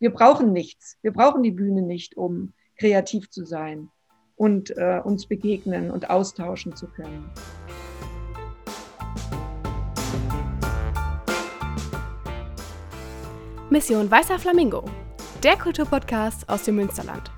wir brauchen nichts. Wir brauchen die Bühne nicht, um kreativ zu sein und äh, uns begegnen und austauschen zu können. Mission Weißer Flamingo, der Kulturpodcast aus dem Münsterland.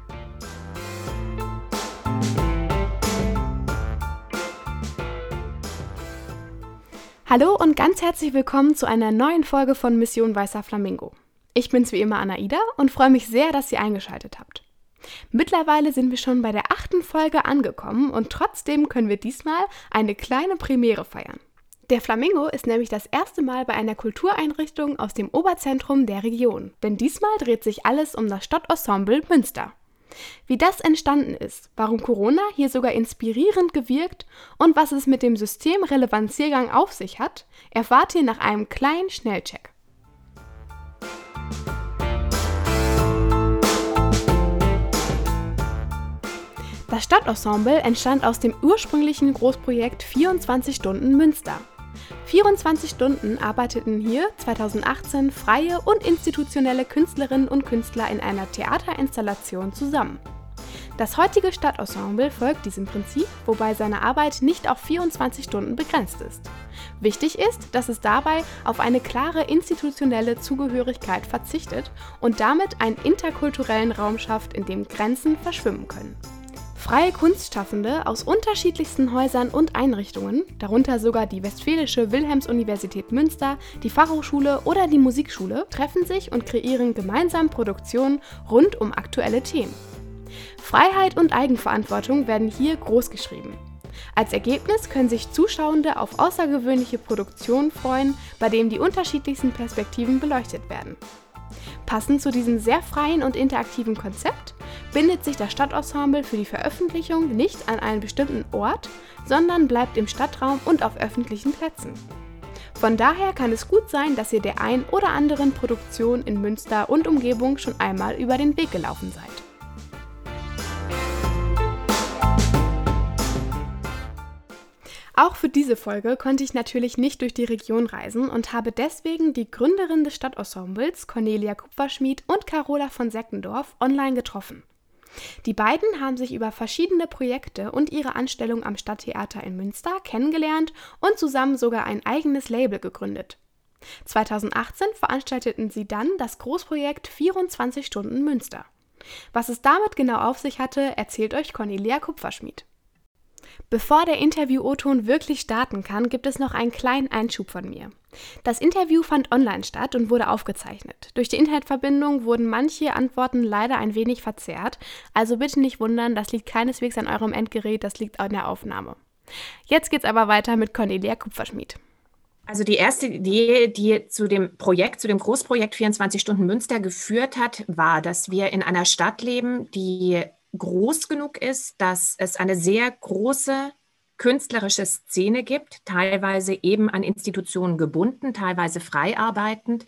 Hallo und ganz herzlich willkommen zu einer neuen Folge von Mission Weißer Flamingo. Ich bin's wie immer Anaida und freue mich sehr, dass ihr eingeschaltet habt. Mittlerweile sind wir schon bei der achten Folge angekommen und trotzdem können wir diesmal eine kleine Premiere feiern. Der Flamingo ist nämlich das erste Mal bei einer Kultureinrichtung aus dem Oberzentrum der Region, denn diesmal dreht sich alles um das Stadtensemble Münster. Wie das entstanden ist, warum Corona hier sogar inspirierend gewirkt und was es mit dem Systemrelevanziergang auf sich hat, erfahrt ihr nach einem kleinen Schnellcheck. Das Stadtensemble entstand aus dem ursprünglichen Großprojekt 24 Stunden Münster. 24 Stunden arbeiteten hier 2018 freie und institutionelle Künstlerinnen und Künstler in einer Theaterinstallation zusammen. Das heutige Stadtensemble folgt diesem Prinzip, wobei seine Arbeit nicht auf 24 Stunden begrenzt ist. Wichtig ist, dass es dabei auf eine klare institutionelle Zugehörigkeit verzichtet und damit einen interkulturellen Raum schafft, in dem Grenzen verschwimmen können. Freie Kunstschaffende aus unterschiedlichsten Häusern und Einrichtungen, darunter sogar die Westfälische Wilhelms-Universität Münster, die Fachhochschule oder die Musikschule, treffen sich und kreieren gemeinsam Produktionen rund um aktuelle Themen. Freiheit und Eigenverantwortung werden hier großgeschrieben. Als Ergebnis können sich Zuschauende auf außergewöhnliche Produktionen freuen, bei denen die unterschiedlichsten Perspektiven beleuchtet werden. Passend zu diesem sehr freien und interaktiven Konzept bindet sich das Stadtensemble für die Veröffentlichung nicht an einen bestimmten Ort, sondern bleibt im Stadtraum und auf öffentlichen Plätzen. Von daher kann es gut sein, dass ihr der ein oder anderen Produktion in Münster und Umgebung schon einmal über den Weg gelaufen seid. Auch für diese Folge konnte ich natürlich nicht durch die Region reisen und habe deswegen die Gründerin des Stadtensembles, Cornelia Kupferschmied und Carola von Seckendorf, online getroffen. Die beiden haben sich über verschiedene Projekte und ihre Anstellung am Stadttheater in Münster kennengelernt und zusammen sogar ein eigenes Label gegründet. 2018 veranstalteten sie dann das Großprojekt 24 Stunden Münster. Was es damit genau auf sich hatte, erzählt euch Cornelia Kupferschmied. Bevor der Interview-O-Ton wirklich starten kann, gibt es noch einen kleinen Einschub von mir. Das Interview fand online statt und wurde aufgezeichnet. Durch die Internetverbindung wurden manche Antworten leider ein wenig verzerrt, also bitte nicht wundern, das liegt keineswegs an eurem Endgerät, das liegt an der Aufnahme. Jetzt geht's aber weiter mit Cornelia Kupferschmied. Also die erste Idee, die zu dem Projekt, zu dem Großprojekt 24 Stunden Münster geführt hat, war, dass wir in einer Stadt leben, die groß genug ist, dass es eine sehr große künstlerische Szene gibt, teilweise eben an Institutionen gebunden, teilweise frei arbeitend.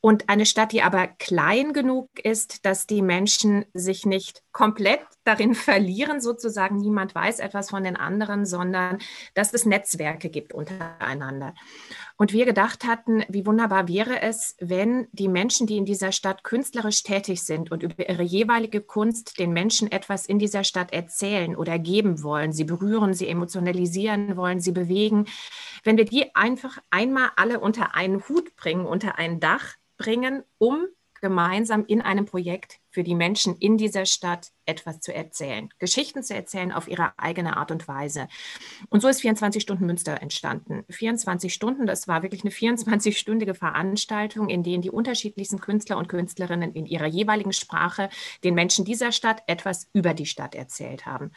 Und eine Stadt, die aber klein genug ist, dass die Menschen sich nicht komplett darin verlieren, sozusagen. Niemand weiß etwas von den anderen, sondern dass es Netzwerke gibt untereinander. Und wir gedacht hatten, wie wunderbar wäre es, wenn die Menschen, die in dieser Stadt künstlerisch tätig sind und über ihre jeweilige Kunst den Menschen etwas in dieser Stadt erzählen oder geben wollen, sie berühren, sie emotionalisieren wollen, sie bewegen, wenn wir die einfach einmal alle unter einen Hut bringen, unter ein Dach bringen, um gemeinsam in einem Projekt für die Menschen in dieser Stadt etwas zu erzählen, Geschichten zu erzählen auf ihre eigene Art und Weise. Und so ist 24 Stunden Münster entstanden. 24 Stunden, das war wirklich eine 24-stündige Veranstaltung, in denen die unterschiedlichsten Künstler und Künstlerinnen in ihrer jeweiligen Sprache den Menschen dieser Stadt etwas über die Stadt erzählt haben.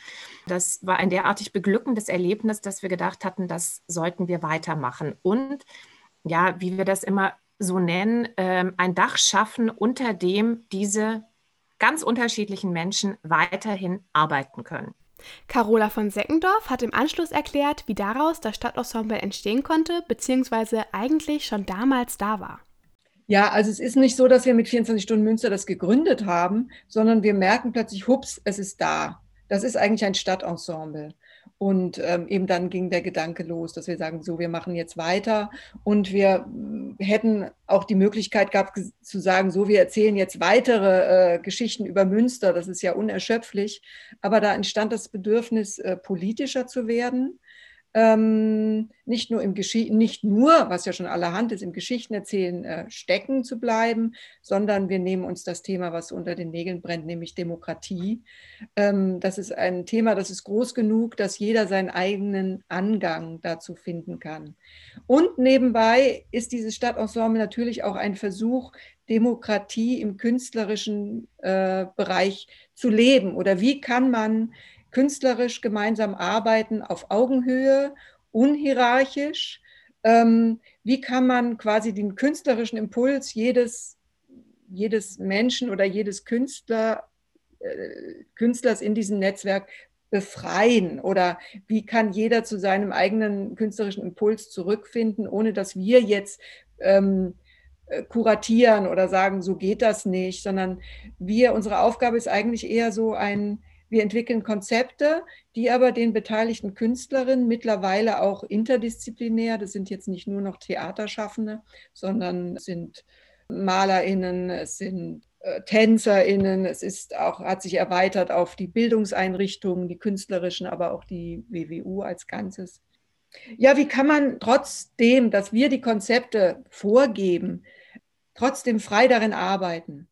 Das war ein derartig beglückendes Erlebnis, dass wir gedacht hatten, das sollten wir weitermachen. Und ja, wie wir das immer so nennen, ähm, ein Dach schaffen, unter dem diese ganz unterschiedlichen Menschen weiterhin arbeiten können. Carola von Seckendorf hat im Anschluss erklärt, wie daraus das Stadtensemble entstehen konnte, beziehungsweise eigentlich schon damals da war. Ja, also es ist nicht so, dass wir mit 24 Stunden Münster das gegründet haben, sondern wir merken plötzlich, hups, es ist da. Das ist eigentlich ein Stadtensemble. Und ähm, eben dann ging der Gedanke los, dass wir sagen, so, wir machen jetzt weiter. Und wir äh, hätten auch die Möglichkeit gehabt zu sagen, so, wir erzählen jetzt weitere äh, Geschichten über Münster. Das ist ja unerschöpflich. Aber da entstand das Bedürfnis, äh, politischer zu werden ähm, nicht nur im Geschichten, nicht nur, was ja schon allerhand ist, im Geschichtenerzählen äh, stecken zu bleiben, sondern wir nehmen uns das Thema, was unter den Nägeln brennt, nämlich Demokratie. Ähm, das ist ein Thema, das ist groß genug, dass jeder seinen eigenen Angang dazu finden kann. Und nebenbei ist dieses Stadtensemble natürlich auch ein Versuch, Demokratie im künstlerischen äh, Bereich zu leben. Oder wie kann man künstlerisch gemeinsam arbeiten auf Augenhöhe, unhierarchisch. Ähm, wie kann man quasi den künstlerischen Impuls jedes, jedes Menschen oder jedes Künstler, äh, Künstlers in diesem Netzwerk befreien oder wie kann jeder zu seinem eigenen künstlerischen Impuls zurückfinden, ohne dass wir jetzt ähm, äh, kuratieren oder sagen, so geht das nicht, sondern wir, unsere Aufgabe ist eigentlich eher so ein wir entwickeln Konzepte, die aber den beteiligten Künstlerinnen mittlerweile auch interdisziplinär, das sind jetzt nicht nur noch Theaterschaffende, sondern sind MalerInnen, es sind äh, TänzerInnen, es ist auch, hat sich erweitert auf die Bildungseinrichtungen, die künstlerischen, aber auch die WWU als Ganzes. Ja, wie kann man trotzdem, dass wir die Konzepte vorgeben, trotzdem frei darin arbeiten,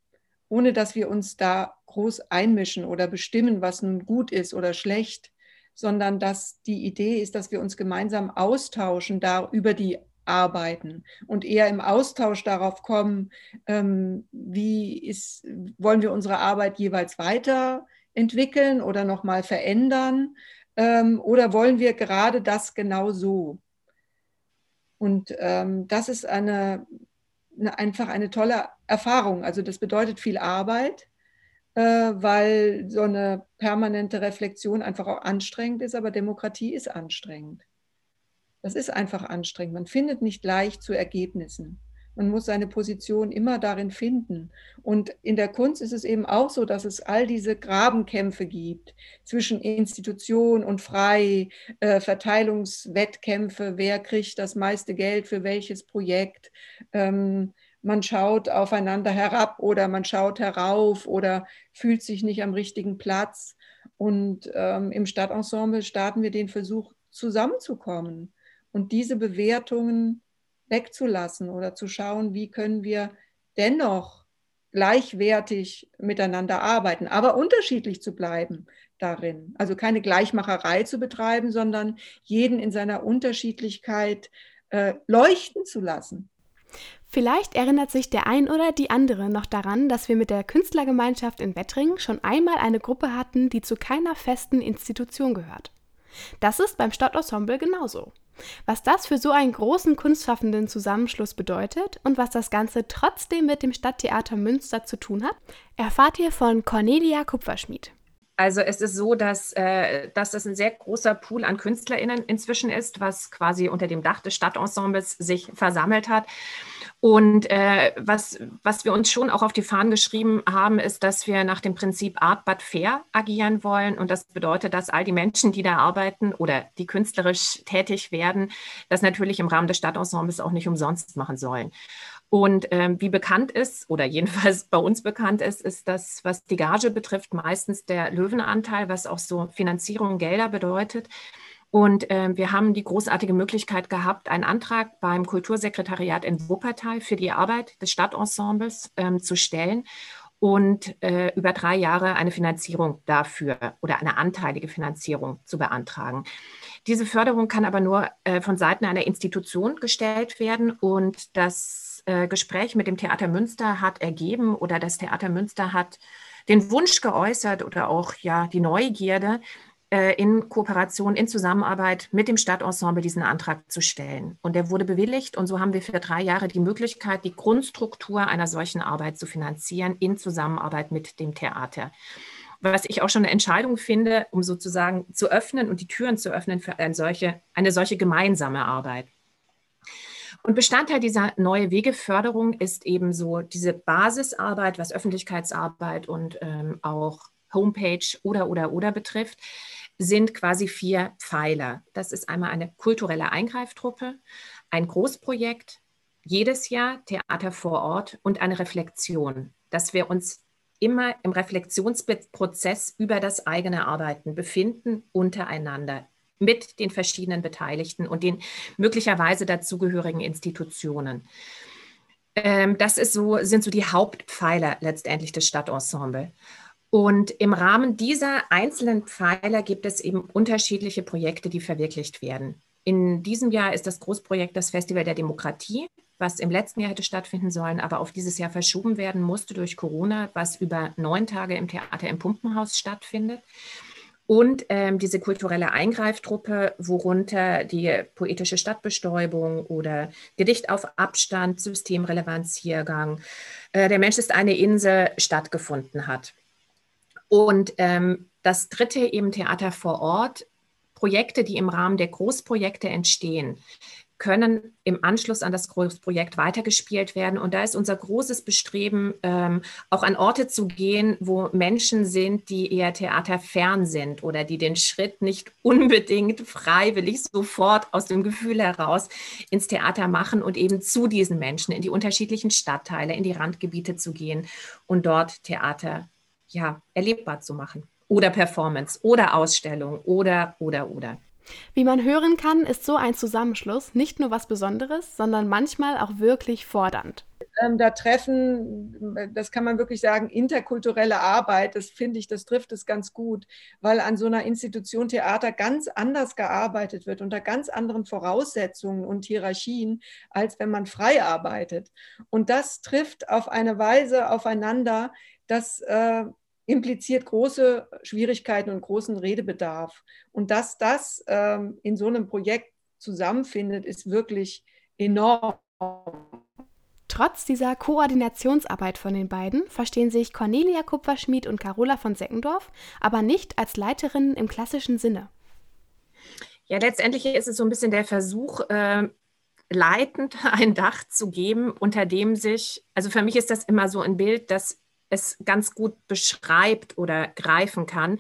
ohne dass wir uns da groß einmischen oder bestimmen, was nun gut ist oder schlecht, sondern dass die Idee ist, dass wir uns gemeinsam austauschen da über die Arbeiten und eher im Austausch darauf kommen, ähm, wie ist, wollen wir unsere Arbeit jeweils weiterentwickeln oder nochmal verändern ähm, oder wollen wir gerade das genau so? Und ähm, das ist eine, eine, einfach eine tolle Erfahrung. Also das bedeutet viel Arbeit, weil so eine permanente Reflexion einfach auch anstrengend ist, aber Demokratie ist anstrengend. Das ist einfach anstrengend. Man findet nicht leicht zu Ergebnissen. Man muss seine Position immer darin finden. Und in der Kunst ist es eben auch so, dass es all diese Grabenkämpfe gibt zwischen Institution und Frei, äh, Verteilungswettkämpfe, wer kriegt das meiste Geld für welches Projekt. Ähm, man schaut aufeinander herab oder man schaut herauf oder fühlt sich nicht am richtigen Platz. Und ähm, im Stadtensemble starten wir den Versuch, zusammenzukommen und diese Bewertungen wegzulassen oder zu schauen, wie können wir dennoch gleichwertig miteinander arbeiten, aber unterschiedlich zu bleiben darin. Also keine Gleichmacherei zu betreiben, sondern jeden in seiner Unterschiedlichkeit äh, leuchten zu lassen. Vielleicht erinnert sich der ein oder die andere noch daran, dass wir mit der Künstlergemeinschaft in Wettringen schon einmal eine Gruppe hatten, die zu keiner festen Institution gehört. Das ist beim Stadtensemble genauso. Was das für so einen großen kunstschaffenden Zusammenschluss bedeutet und was das Ganze trotzdem mit dem Stadttheater Münster zu tun hat, erfahrt ihr von Cornelia Kupferschmied. Also es ist so, dass, äh, dass das ein sehr großer Pool an KünstlerInnen inzwischen ist, was quasi unter dem Dach des Stadtensembles sich versammelt hat. Und äh, was, was wir uns schon auch auf die Fahnen geschrieben haben, ist, dass wir nach dem Prinzip Art but Fair agieren wollen. Und das bedeutet, dass all die Menschen, die da arbeiten oder die künstlerisch tätig werden, das natürlich im Rahmen des Stadtensembles auch nicht umsonst machen sollen. Und ähm, wie bekannt ist, oder jedenfalls bei uns bekannt ist, ist das, was die Gage betrifft, meistens der Löwenanteil, was auch so Finanzierung Gelder bedeutet. Und äh, wir haben die großartige Möglichkeit gehabt, einen Antrag beim Kultursekretariat in Wuppertal für die Arbeit des Stadtensembles ähm, zu stellen und äh, über drei Jahre eine Finanzierung dafür oder eine anteilige Finanzierung zu beantragen. Diese Förderung kann aber nur äh, von Seiten einer Institution gestellt werden und das äh, Gespräch mit dem Theater Münster hat ergeben oder das Theater Münster hat den Wunsch geäußert oder auch ja die Neugierde, äh, in Kooperation, in Zusammenarbeit mit dem Stadtensemble diesen Antrag zu stellen. Und der wurde bewilligt und so haben wir für drei Jahre die Möglichkeit, die Grundstruktur einer solchen Arbeit zu finanzieren in Zusammenarbeit mit dem Theater. Was ich auch schon eine Entscheidung finde, um sozusagen zu öffnen und die Türen zu öffnen für eine solche, eine solche gemeinsame Arbeit. Und Bestandteil dieser neue Wegeförderung ist eben so diese Basisarbeit, was Öffentlichkeitsarbeit und ähm, auch Homepage oder oder oder betrifft, sind quasi vier Pfeiler. Das ist einmal eine kulturelle Eingreiftruppe, ein Großprojekt, jedes Jahr Theater vor Ort und eine Reflexion, dass wir uns immer im Reflexionsprozess über das eigene Arbeiten befinden, untereinander, mit den verschiedenen Beteiligten und den möglicherweise dazugehörigen Institutionen. Ähm, das ist so, sind so die Hauptpfeiler letztendlich des Stadtensemble. Und im Rahmen dieser einzelnen Pfeiler gibt es eben unterschiedliche Projekte, die verwirklicht werden. In diesem Jahr ist das Großprojekt das Festival der Demokratie, was im letzten Jahr hätte stattfinden sollen, aber auf dieses Jahr verschoben werden musste durch Corona, was über neun Tage im Theater im Pumpenhaus stattfindet. Und ähm, diese kulturelle Eingreiftruppe, worunter die poetische Stadtbestäubung oder Gedicht auf Abstand, Systemrelevanziergang, äh, der Mensch ist eine Insel stattgefunden hat. Und ähm, das dritte eben Theater vor Ort, Projekte, die im Rahmen der Großprojekte entstehen, können im Anschluss an das Großprojekt weitergespielt werden. Und da ist unser großes Bestreben, ähm, auch an Orte zu gehen, wo Menschen sind, die eher theaterfern sind oder die den Schritt nicht unbedingt freiwillig sofort aus dem Gefühl heraus ins Theater machen und eben zu diesen Menschen in die unterschiedlichen Stadtteile, in die Randgebiete zu gehen und dort Theater ja, erlebbar zu machen. Oder Performance oder Ausstellung oder, oder, oder. Wie man hören kann, ist so ein Zusammenschluss nicht nur was Besonderes, sondern manchmal auch wirklich fordernd. Ähm, da treffen, das kann man wirklich sagen, interkulturelle Arbeit, das finde ich, das trifft es ganz gut, weil an so einer Institution Theater ganz anders gearbeitet wird, unter ganz anderen Voraussetzungen und Hierarchien, als wenn man frei arbeitet. Und das trifft auf eine Weise aufeinander, das äh, impliziert große Schwierigkeiten und großen Redebedarf. Und dass das ähm, in so einem Projekt zusammenfindet, ist wirklich enorm. Trotz dieser Koordinationsarbeit von den beiden verstehen sich Cornelia Kupferschmied und Carola von Seckendorf aber nicht als Leiterinnen im klassischen Sinne. Ja, letztendlich ist es so ein bisschen der Versuch, äh, leitend ein Dach zu geben, unter dem sich, also für mich ist das immer so ein Bild, das es ganz gut beschreibt oder greifen kann,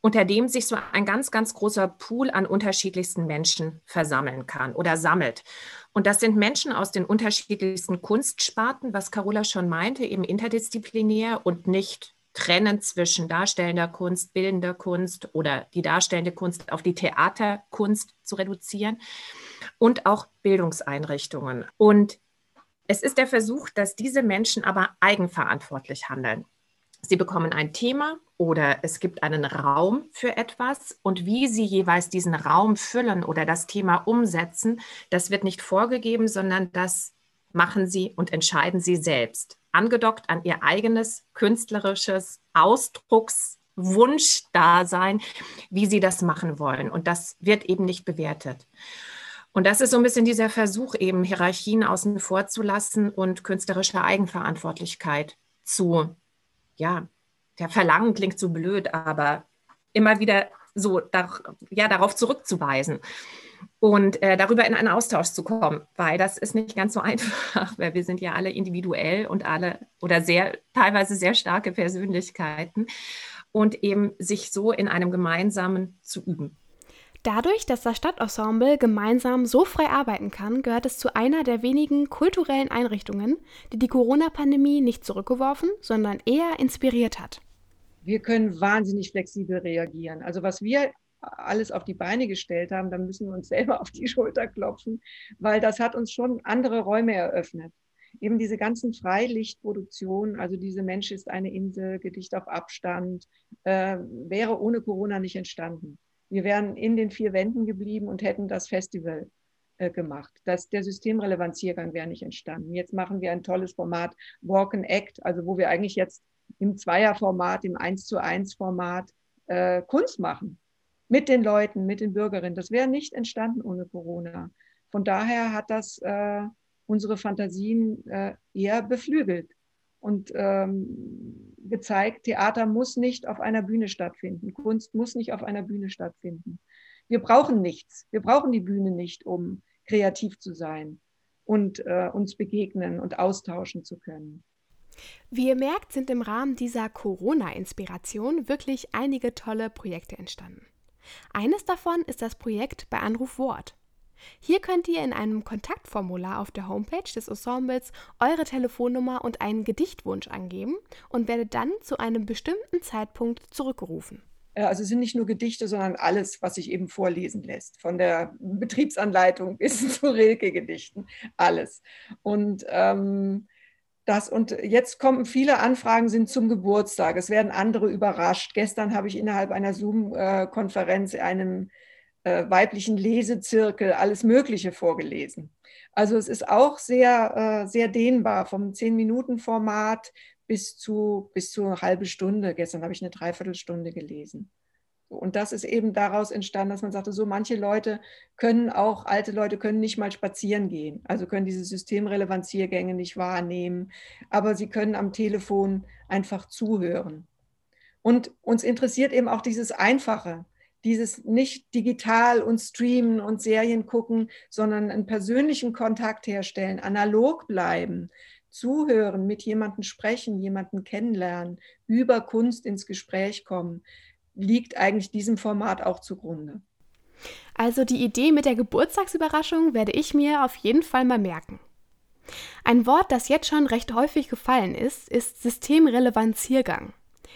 unter dem sich so ein ganz, ganz großer Pool an unterschiedlichsten Menschen versammeln kann oder sammelt. Und das sind Menschen aus den unterschiedlichsten Kunstsparten, was Carola schon meinte, eben interdisziplinär und nicht trennend zwischen darstellender Kunst, bildender Kunst oder die darstellende Kunst auf die Theaterkunst zu reduzieren und auch Bildungseinrichtungen. Und es ist der Versuch, dass diese Menschen aber eigenverantwortlich handeln. Sie bekommen ein Thema oder es gibt einen Raum für etwas und wie sie jeweils diesen Raum füllen oder das Thema umsetzen, das wird nicht vorgegeben, sondern das machen sie und entscheiden sie selbst, angedockt an ihr eigenes künstlerisches Ausdruckswunschdasein, wie sie das machen wollen. Und das wird eben nicht bewertet. Und das ist so ein bisschen dieser Versuch, eben Hierarchien außen vor zu lassen und künstlerische Eigenverantwortlichkeit zu, ja, der Verlangen klingt so blöd, aber immer wieder so dar ja, darauf zurückzuweisen und äh, darüber in einen Austausch zu kommen, weil das ist nicht ganz so einfach, weil wir sind ja alle individuell und alle oder sehr teilweise sehr starke Persönlichkeiten und eben sich so in einem gemeinsamen zu üben. Dadurch, dass das Stadtensemble gemeinsam so frei arbeiten kann, gehört es zu einer der wenigen kulturellen Einrichtungen, die die Corona-Pandemie nicht zurückgeworfen, sondern eher inspiriert hat. Wir können wahnsinnig flexibel reagieren. Also was wir alles auf die Beine gestellt haben, dann müssen wir uns selber auf die Schulter klopfen, weil das hat uns schon andere Räume eröffnet. Eben diese ganzen Freilichtproduktionen, also diese Mensch ist eine Insel, Gedicht auf Abstand, äh, wäre ohne Corona nicht entstanden. Wir wären in den vier Wänden geblieben und hätten das Festival äh, gemacht. Das, der Systemrelevanziergang wäre nicht entstanden. Jetzt machen wir ein tolles Format Walk and Act, also wo wir eigentlich jetzt im Zweierformat, im 1 zu 1 Format äh, Kunst machen. Mit den Leuten, mit den Bürgerinnen. Das wäre nicht entstanden ohne Corona. Von daher hat das äh, unsere Fantasien äh, eher beflügelt und ähm, gezeigt, Theater muss nicht auf einer Bühne stattfinden, Kunst muss nicht auf einer Bühne stattfinden. Wir brauchen nichts, wir brauchen die Bühne nicht, um kreativ zu sein und äh, uns begegnen und austauschen zu können. Wie ihr merkt, sind im Rahmen dieser Corona-Inspiration wirklich einige tolle Projekte entstanden. Eines davon ist das Projekt bei Anruf Wort. Hier könnt ihr in einem Kontaktformular auf der Homepage des Ensembles eure Telefonnummer und einen Gedichtwunsch angeben und werdet dann zu einem bestimmten Zeitpunkt zurückgerufen. Also es sind nicht nur Gedichte, sondern alles, was sich eben vorlesen lässt. Von der Betriebsanleitung bis zu Rilke-Gedichten, alles. Und ähm, das und jetzt kommen viele Anfragen sind zum Geburtstag. Es werden andere überrascht. Gestern habe ich innerhalb einer Zoom-Konferenz einem äh, weiblichen Lesezirkel alles Mögliche vorgelesen. Also es ist auch sehr, äh, sehr dehnbar vom Zehn-Minuten-Format bis zu, bis zu eine halbe Stunde. Gestern habe ich eine Dreiviertelstunde gelesen. Und das ist eben daraus entstanden, dass man sagte, so manche Leute können auch, alte Leute können nicht mal spazieren gehen, also können diese Systemrelevanziergänge nicht wahrnehmen, aber sie können am Telefon einfach zuhören. Und uns interessiert eben auch dieses Einfache, dieses nicht digital und streamen und Serien gucken, sondern einen persönlichen Kontakt herstellen, analog bleiben, zuhören, mit jemandem sprechen, jemanden kennenlernen, über Kunst ins Gespräch kommen, liegt eigentlich diesem Format auch zugrunde. Also die Idee mit der Geburtstagsüberraschung werde ich mir auf jeden Fall mal merken. Ein Wort, das jetzt schon recht häufig gefallen ist, ist Systemrelevanziergang.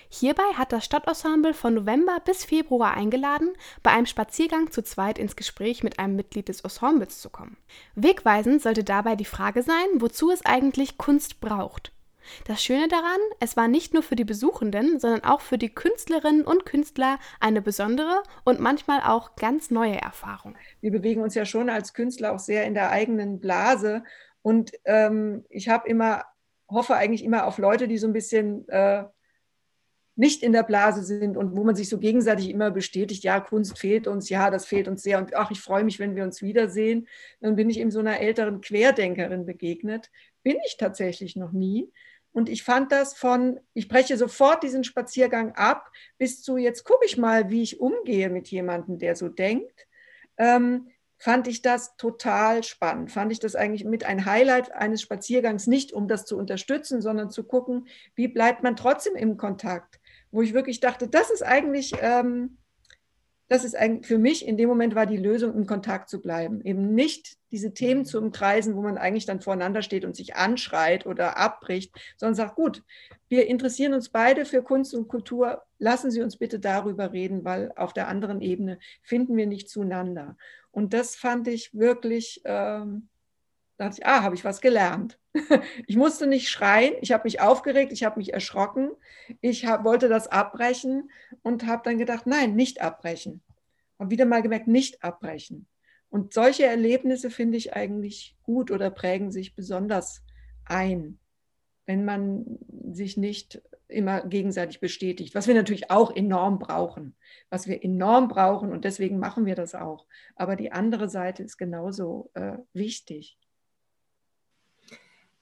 Hierbei hat das Stadtensemble von November bis Februar eingeladen, bei einem Spaziergang zu zweit ins Gespräch mit einem Mitglied des Ensembles zu kommen. Wegweisend sollte dabei die Frage sein, wozu es eigentlich Kunst braucht. Das Schöne daran, es war nicht nur für die Besuchenden, sondern auch für die Künstlerinnen und Künstler eine besondere und manchmal auch ganz neue Erfahrung. Wir bewegen uns ja schon als Künstler auch sehr in der eigenen Blase und ähm, ich habe immer, hoffe eigentlich immer auf Leute, die so ein bisschen äh, nicht in der Blase sind und wo man sich so gegenseitig immer bestätigt, ja, Kunst fehlt uns, ja, das fehlt uns sehr und ach, ich freue mich, wenn wir uns wiedersehen. Dann bin ich eben so einer älteren Querdenkerin begegnet. Bin ich tatsächlich noch nie. Und ich fand das von, ich breche sofort diesen Spaziergang ab, bis zu, jetzt gucke ich mal, wie ich umgehe mit jemandem, der so denkt, ähm, fand ich das total spannend. Fand ich das eigentlich mit ein Highlight eines Spaziergangs, nicht um das zu unterstützen, sondern zu gucken, wie bleibt man trotzdem im Kontakt. Wo ich wirklich dachte, das ist eigentlich ähm, das ist eigentlich für mich in dem Moment war die Lösung, in Kontakt zu bleiben. Eben nicht diese Themen zu umkreisen, wo man eigentlich dann voreinander steht und sich anschreit oder abbricht, sondern sagt, gut, wir interessieren uns beide für Kunst und Kultur, lassen Sie uns bitte darüber reden, weil auf der anderen Ebene finden wir nicht zueinander. Und das fand ich wirklich, ähm, da dachte ich, ah, habe ich was gelernt. Ich musste nicht schreien, ich habe mich aufgeregt, ich habe mich erschrocken, ich hab, wollte das abbrechen und habe dann gedacht, nein, nicht abbrechen. Habe wieder mal gemerkt, nicht abbrechen. Und solche Erlebnisse finde ich eigentlich gut oder prägen sich besonders ein, wenn man sich nicht immer gegenseitig bestätigt, was wir natürlich auch enorm brauchen, was wir enorm brauchen und deswegen machen wir das auch. Aber die andere Seite ist genauso äh, wichtig.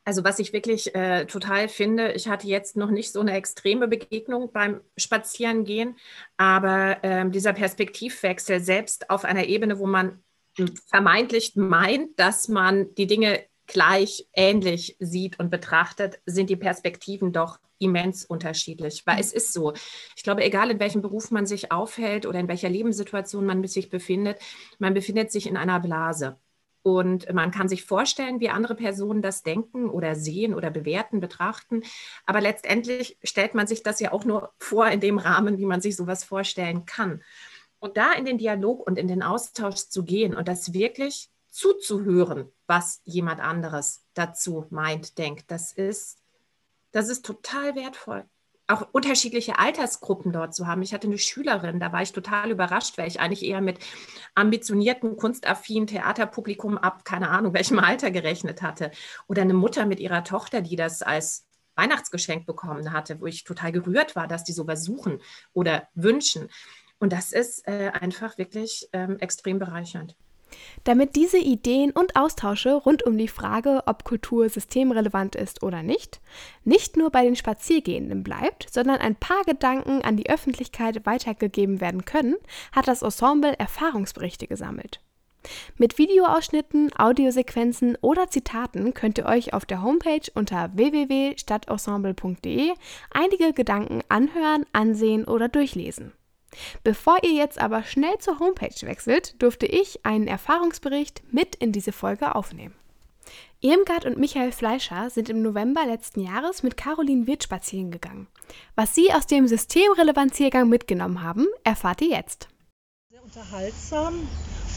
Also was ich wirklich äh, total finde, ich hatte jetzt noch nicht so eine extreme Begegnung beim Spazierengehen, aber ähm, dieser Perspektivwechsel selbst auf einer Ebene, wo man vermeintlich meint, dass man die Dinge gleich ähnlich sieht und betrachtet, sind die Perspektiven doch immens unterschiedlich. Weil es ist so. Ich glaube, egal in welchem Beruf man sich aufhält oder in welcher Lebenssituation man sich befindet, man befindet sich in einer Blase. Und man kann sich vorstellen, wie andere Personen das denken oder sehen oder bewerten, betrachten. Aber letztendlich stellt man sich das ja auch nur vor in dem Rahmen, wie man sich sowas vorstellen kann. Und da in den Dialog und in den Austausch zu gehen und das wirklich zuzuhören, was jemand anderes dazu meint, denkt, das ist, das ist total wertvoll auch unterschiedliche Altersgruppen dort zu haben. Ich hatte eine Schülerin, da war ich total überrascht, weil ich eigentlich eher mit ambitionierten, kunstaffinen Theaterpublikum ab, keine Ahnung, welchem Alter gerechnet hatte. Oder eine Mutter mit ihrer Tochter, die das als Weihnachtsgeschenk bekommen hatte, wo ich total gerührt war, dass die sowas suchen oder wünschen. Und das ist äh, einfach wirklich ähm, extrem bereichernd. Damit diese Ideen und Austausche rund um die Frage, ob Kultur systemrelevant ist oder nicht, nicht nur bei den Spaziergehenden bleibt, sondern ein paar Gedanken an die Öffentlichkeit weitergegeben werden können, hat das Ensemble Erfahrungsberichte gesammelt. Mit Videoausschnitten, Audiosequenzen oder Zitaten könnt ihr euch auf der Homepage unter www.stadtensemble.de einige Gedanken anhören, ansehen oder durchlesen. Bevor ihr jetzt aber schnell zur Homepage wechselt, durfte ich einen Erfahrungsbericht mit in diese Folge aufnehmen. Irmgard und Michael Fleischer sind im November letzten Jahres mit Caroline Wirth spazieren gegangen. Was sie aus dem Systemrelevanziergang mitgenommen haben, erfahrt ihr jetzt. Sehr unterhaltsam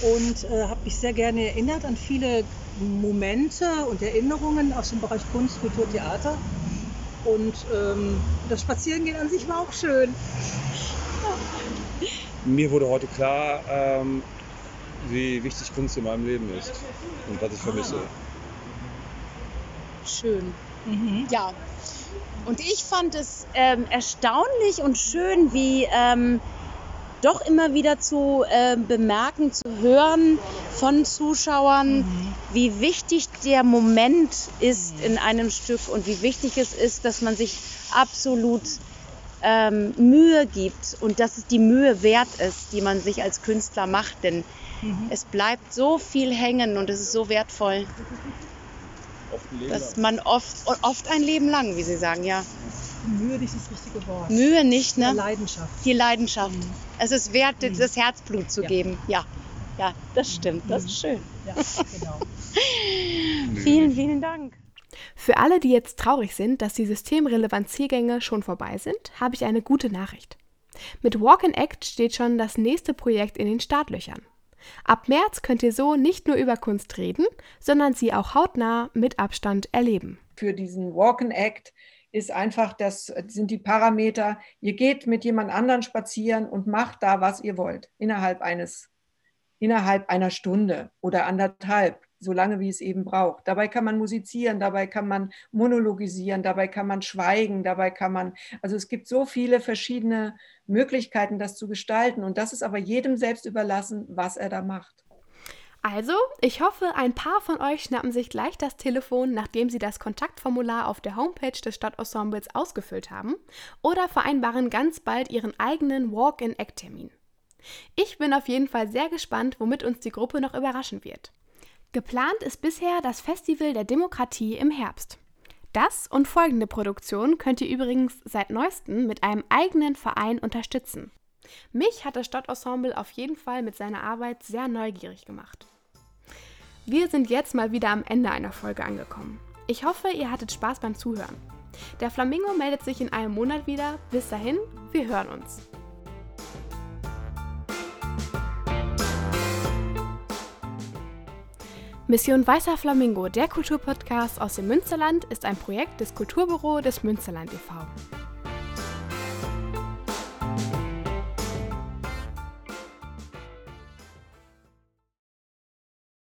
und äh, habe mich sehr gerne erinnert an viele Momente und Erinnerungen aus dem Bereich Kunst, Kultur, Theater. Und ähm, das Spazierengehen an sich war auch schön. Mir wurde heute klar, ähm, wie wichtig Kunst in meinem Leben ist und was ich vermisse. Schön. Mhm. Ja. Und ich fand es ähm, erstaunlich und schön, wie ähm, doch immer wieder zu äh, bemerken, zu hören von Zuschauern, mhm. wie wichtig der Moment ist mhm. in einem Stück und wie wichtig es ist, dass man sich absolut ähm, Mühe gibt und dass es die Mühe wert ist, die man sich als Künstler macht. Denn mhm. es bleibt so viel hängen und es ist so wertvoll. dass man oft, oft ein Leben lang, wie Sie sagen, ja. Mühe nicht das richtige Wort. Mühe nicht, ne? Die Leidenschaft. Die Leidenschaft. Mhm. Es ist wert, mhm. das Herzblut zu ja. geben. Ja, ja, das stimmt. Das ist schön. Ja, genau. vielen, vielen Dank. Für alle, die jetzt traurig sind, dass die Systemrelevanziergänge schon vorbei sind, habe ich eine gute Nachricht. Mit Walk and Act steht schon das nächste Projekt in den Startlöchern. Ab März könnt ihr so nicht nur über Kunst reden, sondern sie auch hautnah mit Abstand erleben. Für diesen Walk and Act ist einfach, das sind die Parameter, ihr geht mit jemand anderen spazieren und macht da, was ihr wollt, innerhalb eines, innerhalb einer Stunde oder anderthalb, so lange wie es eben braucht. Dabei kann man musizieren, dabei kann man monologisieren, dabei kann man schweigen, dabei kann man, also es gibt so viele verschiedene Möglichkeiten, das zu gestalten und das ist aber jedem selbst überlassen, was er da macht. Also, ich hoffe, ein paar von euch schnappen sich gleich das Telefon, nachdem sie das Kontaktformular auf der Homepage des Stadtensembles ausgefüllt haben, oder vereinbaren ganz bald ihren eigenen Walk-in-Act-Termin. Ich bin auf jeden Fall sehr gespannt, womit uns die Gruppe noch überraschen wird. Geplant ist bisher das Festival der Demokratie im Herbst. Das und folgende Produktionen könnt ihr übrigens seit neuestem mit einem eigenen Verein unterstützen. Mich hat das Stadtensemble auf jeden Fall mit seiner Arbeit sehr neugierig gemacht. Wir sind jetzt mal wieder am Ende einer Folge angekommen. Ich hoffe, ihr hattet Spaß beim Zuhören. Der Flamingo meldet sich in einem Monat wieder. Bis dahin, wir hören uns. Mission Weißer Flamingo, der Kulturpodcast aus dem Münsterland, ist ein Projekt des Kulturbüro des Münsterland e.V.